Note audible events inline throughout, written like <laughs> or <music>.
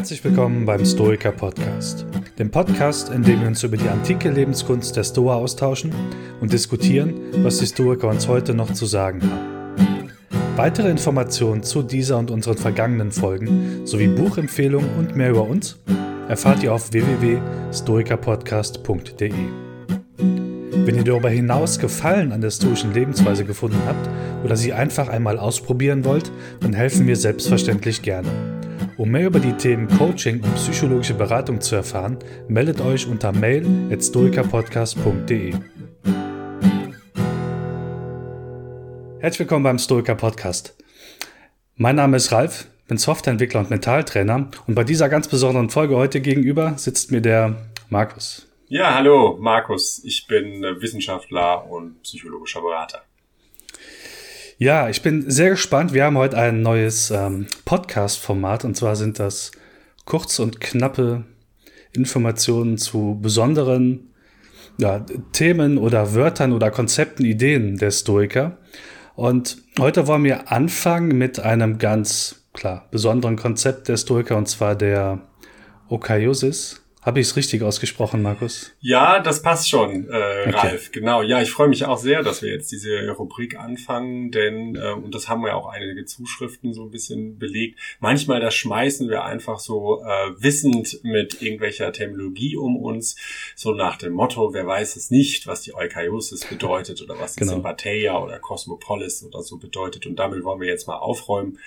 Herzlich willkommen beim Stoiker Podcast, dem Podcast, in dem wir uns über die antike Lebenskunst der Stoa austauschen und diskutieren, was die Stoiker uns heute noch zu sagen haben. Weitere Informationen zu dieser und unseren vergangenen Folgen sowie Buchempfehlungen und mehr über uns erfahrt ihr auf www.stoikerpodcast.de. Wenn ihr darüber hinaus Gefallen an der stoischen Lebensweise gefunden habt oder sie einfach einmal ausprobieren wollt, dann helfen wir selbstverständlich gerne. Um mehr über die Themen Coaching und psychologische Beratung zu erfahren, meldet euch unter mail@stoikerpodcast.de. Herzlich willkommen beim Stoiker Podcast. Mein Name ist Ralf, bin Softwareentwickler und Mentaltrainer und bei dieser ganz besonderen Folge heute gegenüber sitzt mir der Markus. Ja, hallo Markus, ich bin Wissenschaftler und psychologischer Berater. Ja, ich bin sehr gespannt. Wir haben heute ein neues ähm, Podcast-Format und zwar sind das kurze und knappe Informationen zu besonderen ja, Themen oder Wörtern oder Konzepten, Ideen der Stoiker. Und heute wollen wir anfangen mit einem ganz klar besonderen Konzept der Stoiker und zwar der Okaiosis. Habe ich es richtig ausgesprochen, Markus? Ja, das passt schon, äh, okay. Ralf. Genau. Ja, ich freue mich auch sehr, dass wir jetzt diese Rubrik anfangen, denn, äh, und das haben wir auch einige Zuschriften so ein bisschen belegt, manchmal da schmeißen wir einfach so äh, wissend mit irgendwelcher Terminologie um uns, so nach dem Motto, wer weiß es nicht, was die Eukaryosis bedeutet oder was genau. Sympatheia oder Cosmopolis oder so bedeutet. Und damit wollen wir jetzt mal aufräumen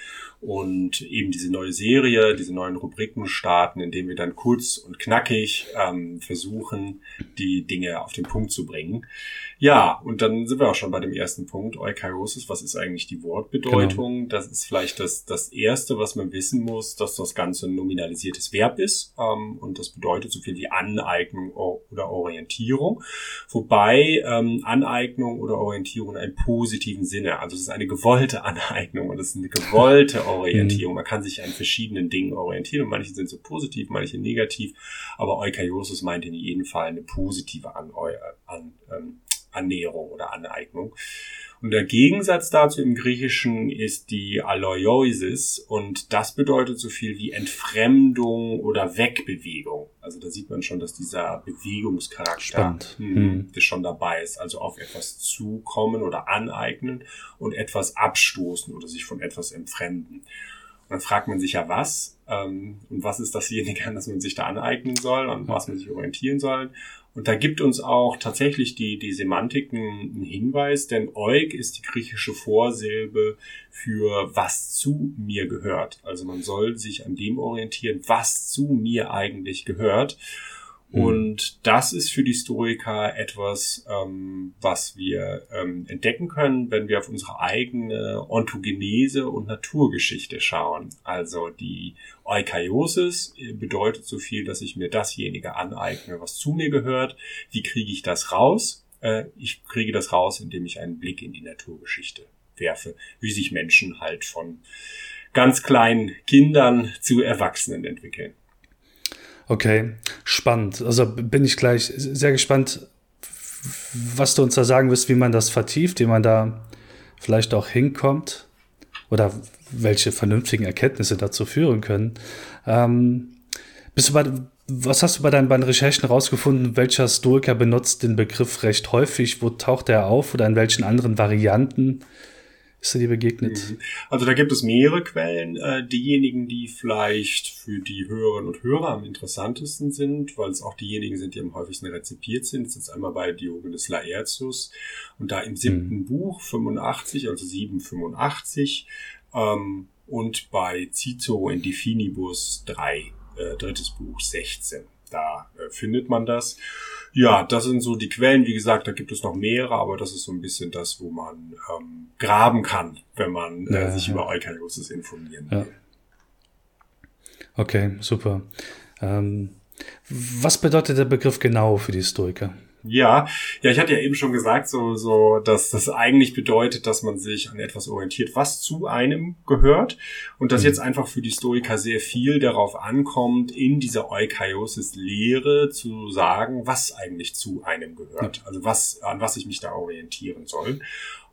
und eben diese neue Serie, diese neuen Rubriken starten, indem wir dann kurz und knackig ähm, versuchen, die Dinge auf den Punkt zu bringen. Ja, und dann sind wir auch schon bei dem ersten Punkt, Eukaryosis. Was ist eigentlich die Wortbedeutung? Genau. Das ist vielleicht das, das Erste, was man wissen muss, dass das Ganze ein nominalisiertes Verb ist. Ähm, und das bedeutet so viel wie Aneignung oder Orientierung. Wobei ähm, Aneignung oder Orientierung in einem positiven Sinne, also es ist eine gewollte Aneignung und es ist eine gewollte <laughs> Orientierung. Mhm. Man kann sich an verschiedenen Dingen orientieren und manche sind so positiv, manche negativ. Aber Eukaryosis meint in jedem Fall eine positive An, an ähm, Annäherung oder Aneignung. Und der Gegensatz dazu im Griechischen ist die Aloioisis und das bedeutet so viel wie Entfremdung oder Wegbewegung. Also da sieht man schon, dass dieser Bewegungscharakter hm, hm. schon dabei ist. Also auf etwas zukommen oder aneignen und etwas abstoßen oder sich von etwas entfremden. Dann fragt man sich ja, was? Ähm, und was ist dasjenige, an das man sich da aneignen soll und was man sich orientieren soll? Und da gibt uns auch tatsächlich die, die Semantik einen Hinweis, denn Eug ist die griechische Vorsilbe für was zu mir gehört. Also man soll sich an dem orientieren, was zu mir eigentlich gehört. Mhm. Und das ist für die Stoiker etwas, ähm, was wir ähm, entdecken können, wenn wir auf unsere eigene Ontogenese und Naturgeschichte schauen. Also die Eukaryosis bedeutet so viel, dass ich mir dasjenige aneigne, was zu mir gehört. Wie kriege ich das raus? Äh, ich kriege das raus, indem ich einen Blick in die Naturgeschichte werfe, wie sich Menschen halt von ganz kleinen Kindern zu Erwachsenen entwickeln. Okay, spannend. Also bin ich gleich sehr gespannt, was du uns da sagen wirst, wie man das vertieft, wie man da vielleicht auch hinkommt oder welche vernünftigen Erkenntnisse dazu führen können. Ähm, bist du bei, was hast du bei deinen, bei deinen Recherchen herausgefunden? Welcher Stoiker benutzt den Begriff recht häufig? Wo taucht er auf oder in welchen anderen Varianten? Ist er dir begegnet? Mhm. Also da gibt es mehrere Quellen. Äh, diejenigen, die vielleicht für die Hörerinnen und Hörer am interessantesten sind, weil es auch diejenigen sind, die am häufigsten rezipiert sind, das ist einmal bei Diogenes Laertius und da im siebten mhm. Buch 85, also 785 ähm, und bei Cicero in Definibus 3, äh, drittes Buch 16. Da äh, findet man das. Ja, das sind so die Quellen. Wie gesagt, da gibt es noch mehrere, aber das ist so ein bisschen das, wo man ähm, graben kann, wenn man äh, ja, sich ja. über Eukaryosis informieren will. Okay, super. Ähm, was bedeutet der Begriff genau für die Stoiker? Ja, ja, ich hatte ja eben schon gesagt, so, so, dass das eigentlich bedeutet, dass man sich an etwas orientiert, was zu einem gehört und dass mhm. jetzt einfach für die Stoiker sehr viel darauf ankommt, in dieser Eukaiosis-Lehre zu sagen, was eigentlich zu einem gehört, also was, an was ich mich da orientieren soll.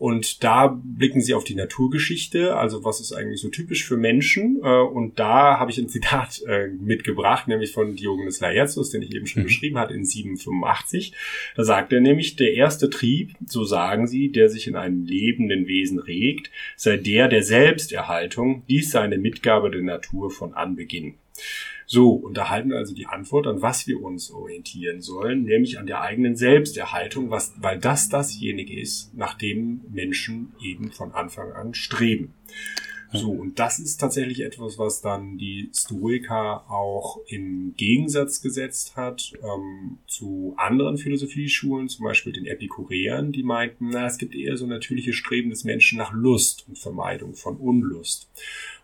Und da blicken sie auf die Naturgeschichte, also was ist eigentlich so typisch für Menschen. Äh, und da habe ich ein Zitat äh, mitgebracht, nämlich von Diogenes Laertius, den ich eben schon mhm. beschrieben hatte, in 785. Da sagt er nämlich, der erste Trieb, so sagen sie, der sich in einem lebenden Wesen regt, sei der der Selbsterhaltung, dies sei eine Mitgabe der Natur von Anbeginn. So, und da halten wir also die Antwort, an was wir uns orientieren sollen, nämlich an der eigenen Selbsterhaltung, was, weil das dasjenige ist, nach dem Menschen eben von Anfang an streben. So, und das ist tatsächlich etwas, was dann die Stoiker auch in Gegensatz gesetzt hat ähm, zu anderen Philosophieschulen, zum Beispiel den Epikureern, die meinten, na, es gibt eher so natürliche Streben des Menschen nach Lust und Vermeidung von Unlust.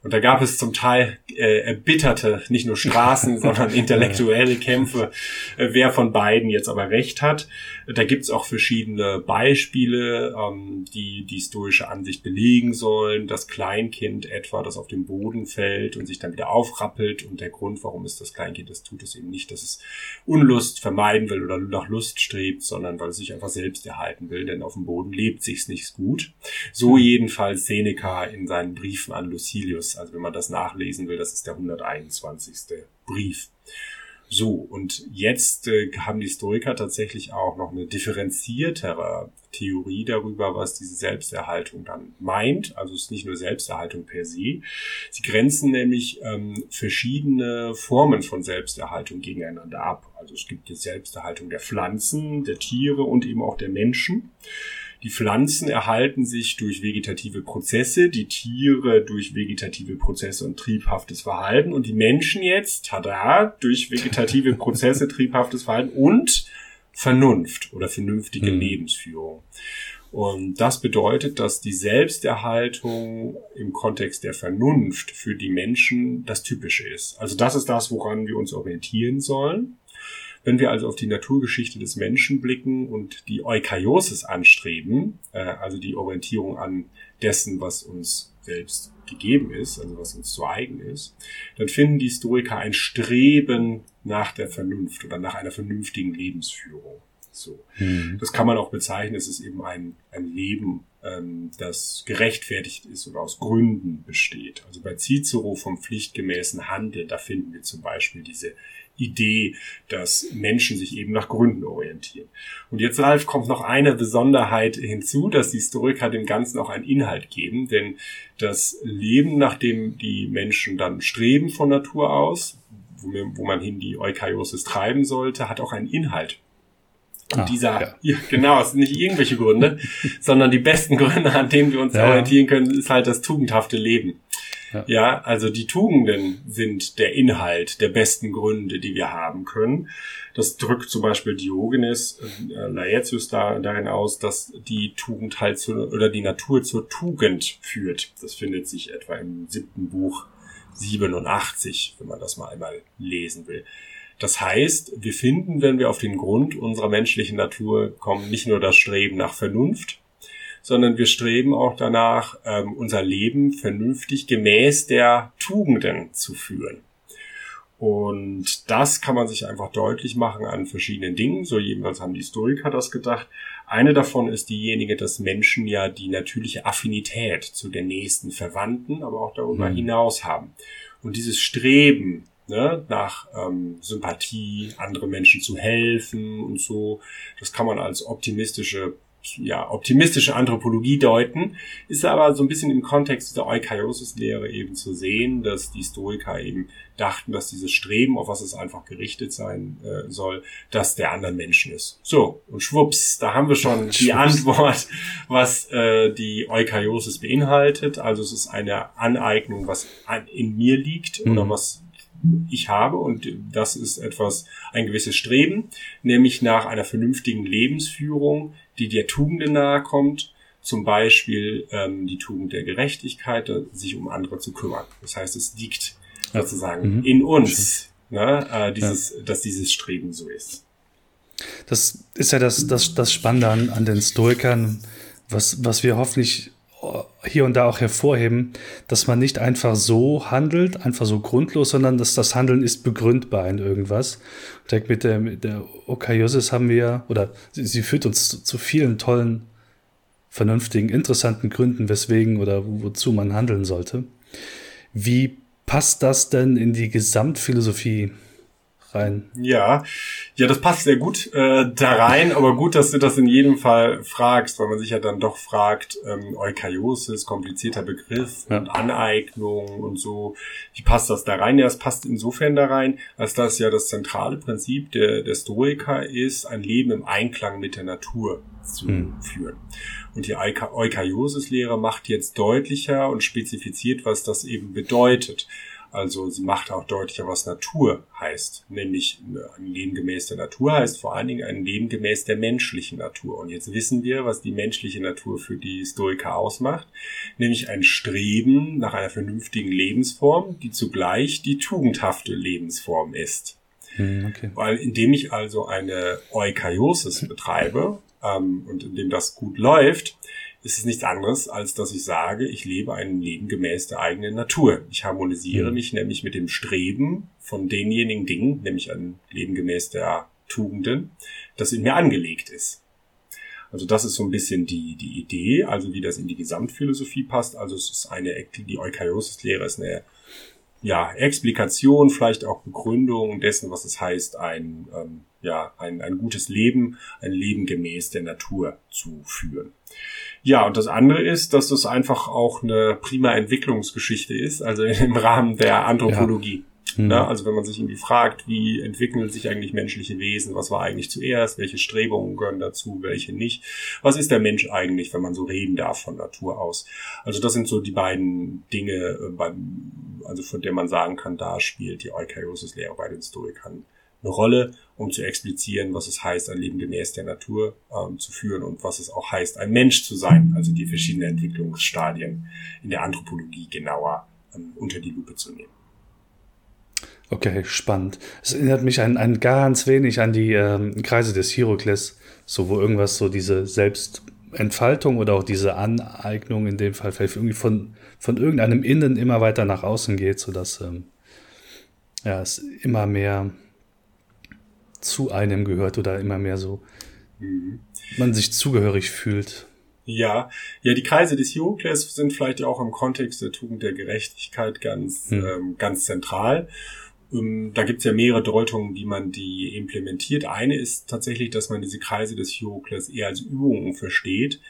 Und da gab es zum Teil äh, erbitterte, nicht nur Straßen, <laughs> sondern intellektuelle Kämpfe, äh, wer von beiden jetzt aber recht hat. Da gibt's auch verschiedene Beispiele, ähm, die die stoische Ansicht belegen sollen. Das Kleinkind etwa, das auf den Boden fällt und sich dann wieder aufrappelt. Und der Grund, warum es das Kleinkind das tut, ist eben nicht, dass es Unlust vermeiden will oder nach Lust strebt, sondern weil es sich einfach selbst erhalten will, denn auf dem Boden lebt sich's nicht gut. So jedenfalls Seneca in seinen Briefen an Lucilius also wenn man das nachlesen will, das ist der 121. Brief. So, und jetzt äh, haben die Historiker tatsächlich auch noch eine differenziertere Theorie darüber, was diese Selbsterhaltung dann meint. Also es ist nicht nur Selbsterhaltung per se. Sie grenzen nämlich ähm, verschiedene Formen von Selbsterhaltung gegeneinander ab. Also es gibt die Selbsterhaltung der Pflanzen, der Tiere und eben auch der Menschen. Die Pflanzen erhalten sich durch vegetative Prozesse, die Tiere durch vegetative Prozesse und triebhaftes Verhalten und die Menschen jetzt, tada, durch vegetative <laughs> Prozesse, triebhaftes Verhalten und Vernunft oder vernünftige hm. Lebensführung. Und das bedeutet, dass die Selbsterhaltung im Kontext der Vernunft für die Menschen das Typische ist. Also das ist das, woran wir uns orientieren sollen. Wenn wir also auf die Naturgeschichte des Menschen blicken und die Eukaiosis anstreben, äh, also die Orientierung an dessen, was uns selbst gegeben ist, also was uns zu eigen ist, dann finden die Historiker ein Streben nach der Vernunft oder nach einer vernünftigen Lebensführung. So. Mhm. Das kann man auch bezeichnen, es ist eben ein, ein Leben, ähm, das gerechtfertigt ist oder aus Gründen besteht. Also bei Cicero vom pflichtgemäßen Handeln, da finden wir zum Beispiel diese Idee, dass Menschen sich eben nach Gründen orientieren. Und jetzt, Ralf, kommt noch eine Besonderheit hinzu, dass die Historiker dem Ganzen auch einen Inhalt geben, denn das Leben, nach dem die Menschen dann streben von Natur aus, wo, man hin die Eukariosis treiben sollte, hat auch einen Inhalt. Und ah, dieser, ja. ja. <laughs> genau, es sind nicht irgendwelche Gründe, <laughs> sondern die besten Gründe, an denen wir uns ja. orientieren können, ist halt das tugendhafte Leben. Ja. ja, also die Tugenden sind der Inhalt der besten Gründe, die wir haben können. Das drückt zum Beispiel Diogenes äh, Laertius da, darin aus, dass die Tugend halt zu, oder die Natur zur Tugend führt. Das findet sich etwa im siebten Buch 87, wenn man das mal einmal lesen will. Das heißt, wir finden, wenn wir auf den Grund unserer menschlichen Natur kommen, nicht nur das Streben nach Vernunft, sondern wir streben auch danach, ähm, unser Leben vernünftig gemäß der Tugenden zu führen. Und das kann man sich einfach deutlich machen an verschiedenen Dingen. So jedenfalls haben die Historiker das gedacht. Eine davon ist diejenige, dass Menschen ja die natürliche Affinität zu den nächsten Verwandten, aber auch darüber mhm. hinaus haben. Und dieses Streben ne, nach ähm, Sympathie, andere Menschen zu helfen und so, das kann man als optimistische ja, optimistische Anthropologie deuten, ist aber so ein bisschen im Kontext dieser Eukariosis-Lehre eben zu sehen, dass die Stoiker eben dachten, dass dieses Streben, auf was es einfach gerichtet sein äh, soll, dass der anderen Menschen ist. So, und schwupps, da haben wir schon <laughs> die Antwort, was äh, die Eukariosis beinhaltet. Also es ist eine Aneignung, was in mir liegt mhm. oder was ich habe und das ist etwas, ein gewisses Streben, nämlich nach einer vernünftigen Lebensführung, die der Tugenden nahe kommt, zum Beispiel ähm, die Tugend der Gerechtigkeit, sich um andere zu kümmern. Das heißt, es liegt sozusagen mhm. in uns, ne, äh, dieses, ja. dass dieses Streben so ist. Das ist ja das, das, das Spannende an, an den Stoikern, was, was wir hoffentlich hier und da auch hervorheben, dass man nicht einfach so handelt, einfach so grundlos, sondern dass das Handeln ist begründbar in irgendwas. Ich denke, mit der, mit der Okaiosis haben wir, oder sie, sie führt uns zu, zu, vielen tollen, vernünftigen, interessanten Gründen, weswegen oder wozu man handeln sollte. Wie passt das denn in die Gesamtphilosophie rein. Ja, ja, das passt sehr gut äh, da rein, aber gut, dass du das in jedem Fall fragst, weil man sich ja dann doch fragt, ähm, Eukariosis, komplizierter Begriff ja. und Aneignung und so, wie passt das da rein? Ja, es passt insofern da rein, als das ja das zentrale Prinzip der, der Stoiker ist, ein Leben im Einklang mit der Natur zu hm. führen. Und die Eukariosis-Lehre macht jetzt deutlicher und spezifiziert, was das eben bedeutet. Also sie macht auch deutlicher, was Natur heißt. Nämlich ein Leben gemäß der Natur heißt vor allen Dingen ein Leben gemäß der menschlichen Natur. Und jetzt wissen wir, was die menschliche Natur für die Stoiker ausmacht. Nämlich ein Streben nach einer vernünftigen Lebensform, die zugleich die tugendhafte Lebensform ist. Hm, okay. Weil indem ich also eine Eukariosis betreibe ähm, und indem das gut läuft, ist es nichts anderes, als dass ich sage, ich lebe ein Leben gemäß der eigenen Natur. Ich harmonisiere mhm. mich nämlich mit dem Streben von denjenigen Dingen, nämlich ein Leben gemäß der Tugenden, das in mir angelegt ist. Also das ist so ein bisschen die, die Idee, also wie das in die Gesamtphilosophie passt. Also es ist eine, die Eukariosis-Lehre ist eine ja, Explikation, vielleicht auch Begründung dessen, was es heißt, ein, ähm, ja, ein, ein gutes Leben, ein Leben gemäß der Natur zu führen. Ja, und das andere ist, dass das einfach auch eine prima Entwicklungsgeschichte ist, also <laughs> im Rahmen der Anthropologie. Ja. Mhm. Ne? Also wenn man sich irgendwie fragt, wie entwickeln sich eigentlich menschliche Wesen, was war eigentlich zuerst, welche Strebungen gehören dazu, welche nicht, was ist der Mensch eigentlich, wenn man so reden darf von Natur aus. Also das sind so die beiden Dinge, äh, also von der man sagen kann, da spielt die Eukaryosis-Lehre bei den Stoikern eine Rolle, um zu explizieren, was es heißt, ein Leben gemäß der Natur ähm, zu führen und was es auch heißt, ein Mensch zu sein, also die verschiedenen Entwicklungsstadien in der Anthropologie genauer ähm, unter die Lupe zu nehmen. Okay, spannend. Es erinnert mich ein, ein ganz wenig an die ähm, Kreise des Hierokles, so wo irgendwas so diese Selbstentfaltung oder auch diese Aneignung in dem Fall vielleicht irgendwie von, von irgendeinem Innen immer weiter nach außen geht, sodass ähm, ja, es immer mehr zu einem gehört oder immer mehr so mhm. man sich zugehörig fühlt. Ja, ja, die Kreise des Hierokles sind vielleicht auch im Kontext der Tugend der Gerechtigkeit ganz, hm. ähm, ganz zentral. Ähm, da gibt's ja mehrere Deutungen, wie man die implementiert. Eine ist tatsächlich, dass man diese Kreise des Hierokles eher als Übungen versteht.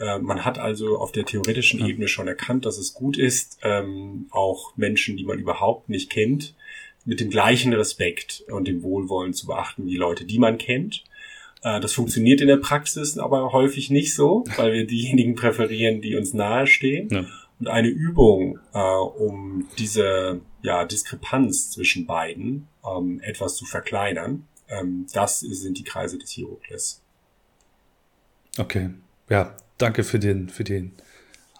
Äh, man hat also auf der theoretischen ja. Ebene schon erkannt, dass es gut ist, ähm, auch Menschen, die man überhaupt nicht kennt, mit dem gleichen Respekt und dem Wohlwollen zu beachten wie Leute, die man kennt. Äh, das funktioniert in der Praxis aber häufig nicht so, weil wir diejenigen präferieren, die uns nahestehen. Ja. Und eine Übung, äh, um diese ja, Diskrepanz zwischen beiden ähm, etwas zu verkleinern, ähm, das sind die Kreise des Hierokles. Okay, ja, danke für den, für den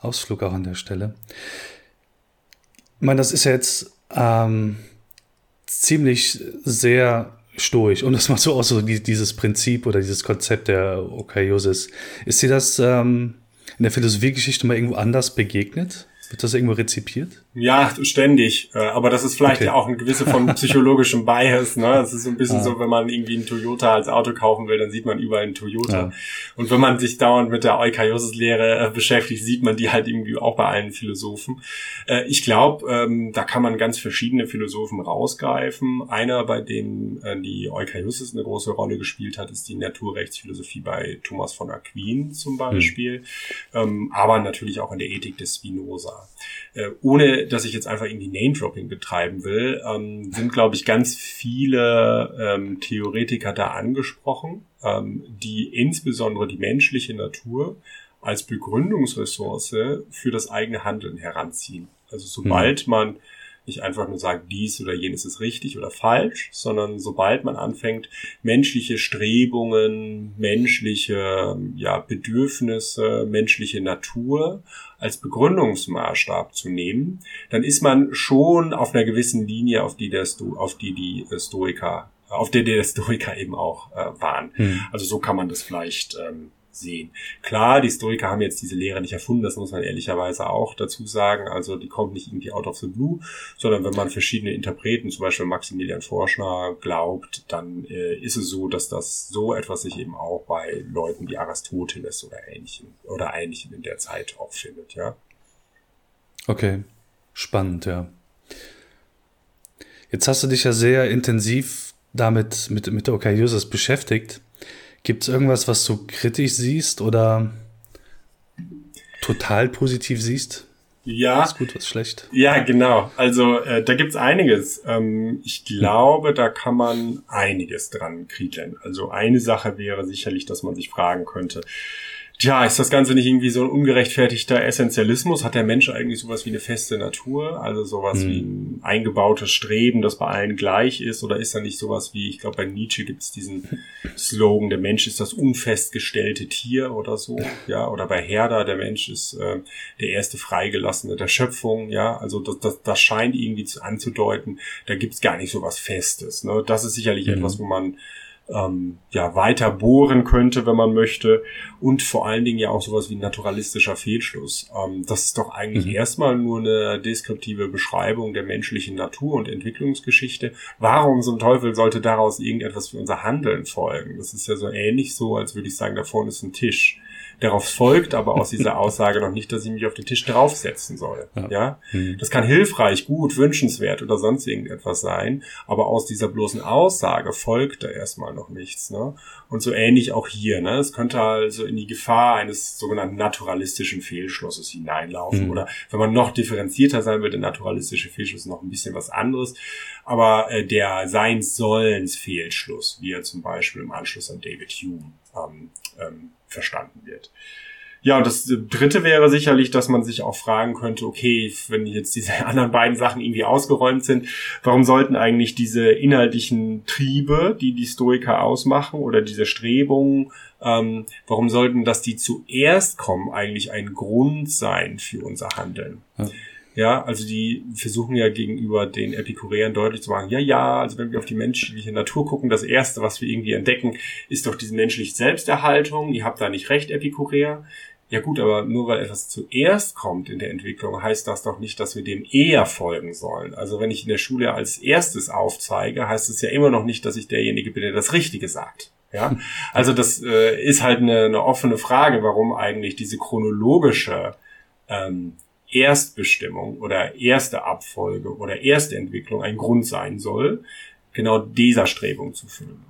Ausflug auch an der Stelle. Ich meine, das ist ja jetzt ähm, ziemlich sehr stoisch. Und das macht so auch so dieses Prinzip oder dieses Konzept der Okaiosis. Ist dir das ähm, in der Philosophiegeschichte mal irgendwo anders begegnet? Wird das irgendwo rezipiert? Ja, ständig. Äh, aber das ist vielleicht okay. ja auch eine gewisse von <laughs> psychologischem Bias. Ne? Das ist so ein bisschen ja. so, wenn man irgendwie einen Toyota als Auto kaufen will, dann sieht man überall einen Toyota. Ja. Und wenn man sich dauernd mit der Eukaryosis-Lehre äh, beschäftigt, sieht man die halt irgendwie auch bei allen Philosophen. Äh, ich glaube, ähm, da kann man ganz verschiedene Philosophen rausgreifen. Einer, bei dem die Eukaryosis eine große Rolle gespielt hat, ist die Naturrechtsphilosophie bei Thomas von Aquin zum Beispiel. Mhm. Aber natürlich auch in der Ethik des Spinoza. Ohne dass ich jetzt einfach irgendwie Name-Dropping betreiben will, ähm, sind, glaube ich, ganz viele ähm, Theoretiker da angesprochen, ähm, die insbesondere die menschliche Natur als Begründungsressource für das eigene Handeln heranziehen. Also sobald mhm. man nicht einfach nur sagt, dies oder jenes ist richtig oder falsch, sondern sobald man anfängt, menschliche Strebungen, menschliche ja, Bedürfnisse, menschliche Natur als Begründungsmaßstab zu nehmen, dann ist man schon auf einer gewissen Linie, auf die, der Sto auf die die Stoiker auf der der Stoiker eben auch äh, waren. Hm. Also so kann man das vielleicht ähm, sehen. Klar, die Historiker haben jetzt diese Lehre nicht erfunden, das muss man ehrlicherweise auch dazu sagen. Also die kommt nicht irgendwie out of the blue, sondern wenn man verschiedene Interpreten, zum Beispiel Maximilian Forschner, glaubt, dann äh, ist es so, dass das so etwas sich eben auch bei Leuten wie Aristoteles oder ähnlichen oder ähnlichen in der Zeit auch findet, ja. Okay, spannend, ja. Jetzt hast du dich ja sehr intensiv damit mit, mit Okayusis beschäftigt. Gibt es irgendwas, was du kritisch siehst oder total positiv siehst? Ja. Was gut, was schlecht? Ja, genau. Also äh, da gibt's einiges. Ähm, ich glaube, da kann man einiges dran kriegen. Also eine Sache wäre sicherlich, dass man sich fragen könnte, Tja, ist das Ganze nicht irgendwie so ein ungerechtfertigter Essentialismus? Hat der Mensch eigentlich sowas wie eine feste Natur? Also sowas mhm. wie ein eingebautes Streben, das bei allen gleich ist? Oder ist da nicht sowas wie, ich glaube, bei Nietzsche gibt es diesen Slogan, der Mensch ist das unfestgestellte Tier oder so, ja? Oder bei Herder, der Mensch ist äh, der erste Freigelassene der Schöpfung, ja? Also das, das, das scheint irgendwie zu, anzudeuten, da gibt's gar nicht sowas Festes. Ne? Das ist sicherlich mhm. etwas, wo man ähm, ja, weiter bohren könnte, wenn man möchte. Und vor allen Dingen ja auch sowas wie naturalistischer Fehlschluss. Ähm, das ist doch eigentlich mhm. erstmal nur eine deskriptive Beschreibung der menschlichen Natur und Entwicklungsgeschichte. Warum zum Teufel sollte daraus irgendetwas für unser Handeln folgen? Das ist ja so ähnlich so, als würde ich sagen, da vorne ist ein Tisch. Darauf folgt aber aus dieser <laughs> Aussage noch nicht, dass ich mich auf den Tisch draufsetzen soll. Ja. ja? Mhm. Das kann hilfreich, gut, wünschenswert oder sonst irgendetwas sein, aber aus dieser bloßen Aussage folgt da erstmal noch nichts. Ne? Und so ähnlich auch hier. Ne? Es könnte also in die Gefahr eines sogenannten naturalistischen Fehlschlusses hineinlaufen. Mhm. Oder wenn man noch differenzierter sein will, der naturalistische Fehlschluss ist noch ein bisschen was anderes. Aber äh, der Seins-Sollens-Fehlschluss, wie er zum Beispiel im Anschluss an David Hume ähm, ähm, verstanden wird. Ja, und das dritte wäre sicherlich, dass man sich auch fragen könnte, okay, wenn jetzt diese <laughs> anderen beiden Sachen irgendwie ausgeräumt sind, warum sollten eigentlich diese inhaltlichen Triebe, die die Stoiker ausmachen oder diese Strebungen, ähm, warum sollten das die zuerst kommen, eigentlich ein Grund sein für unser Handeln? Ja. Ja, also die versuchen ja gegenüber den Epikureern deutlich zu machen, ja, ja, also wenn wir auf die menschliche Natur gucken, das Erste, was wir irgendwie entdecken, ist doch diese menschliche Selbsterhaltung. Ihr habt da nicht recht, Epikureer. Ja gut, aber nur weil etwas zuerst kommt in der Entwicklung, heißt das doch nicht, dass wir dem eher folgen sollen. Also wenn ich in der Schule als erstes aufzeige, heißt es ja immer noch nicht, dass ich derjenige bin, der das Richtige sagt. Ja, also das äh, ist halt eine, eine offene Frage, warum eigentlich diese chronologische ähm, Erstbestimmung oder erste Abfolge oder erste Entwicklung ein Grund sein soll, genau dieser Strebung zu füllen.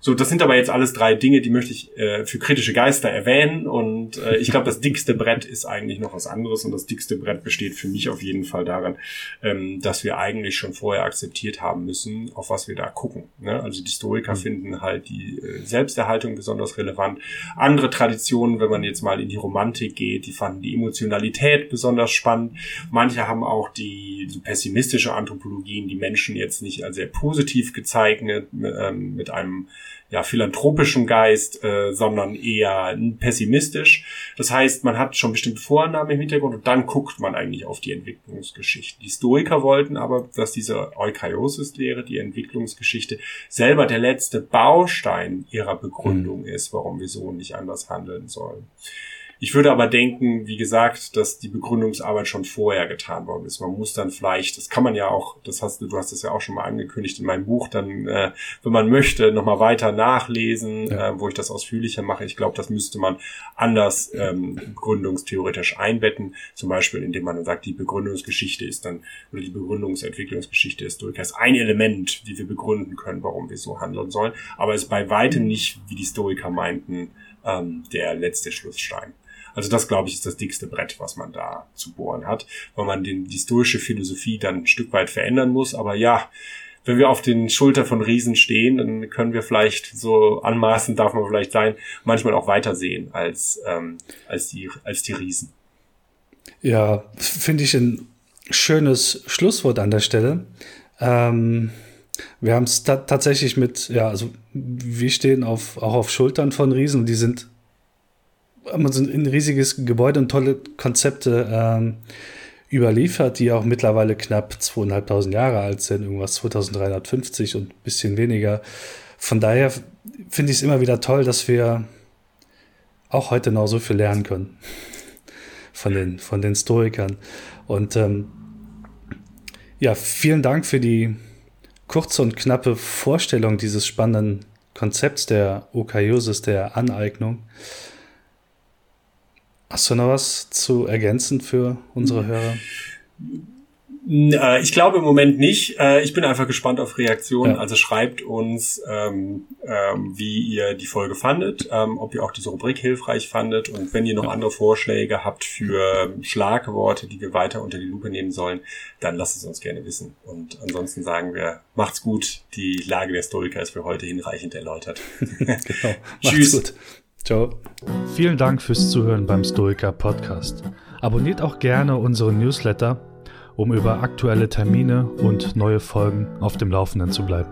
So, das sind aber jetzt alles drei Dinge, die möchte ich äh, für kritische Geister erwähnen. Und äh, ich glaube, das dickste Brett ist eigentlich noch was anderes. Und das dickste Brett besteht für mich auf jeden Fall darin, ähm, dass wir eigentlich schon vorher akzeptiert haben müssen, auf was wir da gucken. Ne? Also die Historiker mhm. finden halt die äh, Selbsterhaltung besonders relevant. Andere Traditionen, wenn man jetzt mal in die Romantik geht, die fanden die Emotionalität besonders spannend. Manche haben auch die so pessimistische Anthropologien, die Menschen jetzt nicht als sehr positiv gezeichnet, ähm, mit einem ja, philanthropischen Geist, äh, sondern eher pessimistisch. Das heißt, man hat schon bestimmte Vorannahmen im Hintergrund und dann guckt man eigentlich auf die Entwicklungsgeschichte. Die Stoiker wollten aber, dass diese Eukaryosis-Lehre, die Entwicklungsgeschichte, selber der letzte Baustein ihrer Begründung mhm. ist, warum wir so nicht anders handeln sollen. Ich würde aber denken, wie gesagt, dass die Begründungsarbeit schon vorher getan worden ist. Man muss dann vielleicht, das kann man ja auch, das hast du, du hast es ja auch schon mal angekündigt in meinem Buch, dann, äh, wenn man möchte, nochmal weiter nachlesen, ja. äh, wo ich das ausführlicher mache. Ich glaube, das müsste man anders ähm, begründungstheoretisch einbetten. Zum Beispiel, indem man dann sagt, die Begründungsgeschichte ist dann, oder die Begründungsentwicklungsgeschichte ist durchaus ein Element, wie wir begründen können, warum wir so handeln sollen. Aber es ist bei weitem nicht, wie die Stoiker meinten, ähm, der letzte Schlussstein. Also das, glaube ich, ist das dickste Brett, was man da zu bohren hat, weil man den, die stoische Philosophie dann ein Stück weit verändern muss. Aber ja, wenn wir auf den Schulter von Riesen stehen, dann können wir vielleicht so anmaßend darf man vielleicht sein, manchmal auch weiter sehen als, ähm, als, die, als die Riesen. Ja, finde ich ein schönes Schlusswort an der Stelle. Ähm, wir haben es tatsächlich mit, ja, also wir stehen auf, auch auf Schultern von Riesen und die sind uns ein riesiges Gebäude und tolle Konzepte ähm, überliefert, die auch mittlerweile knapp zweieinhalbtausend Jahre alt sind, irgendwas 2350 und ein bisschen weniger. Von daher finde ich es immer wieder toll, dass wir auch heute noch so viel lernen können von den, von den Stoikern. Und ähm, ja, vielen Dank für die kurze und knappe Vorstellung dieses spannenden Konzepts der Okaiosis, der Aneignung. Hast du noch was zu ergänzen für unsere Hörer? Äh, ich glaube im Moment nicht. Äh, ich bin einfach gespannt auf Reaktionen. Ja. Also schreibt uns, ähm, ähm, wie ihr die Folge fandet, ähm, ob ihr auch diese Rubrik hilfreich fandet und wenn ihr noch ja. andere Vorschläge habt für Schlagworte, die wir weiter unter die Lupe nehmen sollen, dann lasst es uns gerne wissen. Und ansonsten sagen wir, macht's gut. Die Lage der Historiker ist für heute hinreichend erläutert. <laughs> genau. <laughs> Tschüss. Gut. Ciao. Vielen Dank fürs Zuhören beim Stoiker Podcast. Abonniert auch gerne unseren Newsletter um über aktuelle Termine und neue Folgen auf dem Laufenden zu bleiben.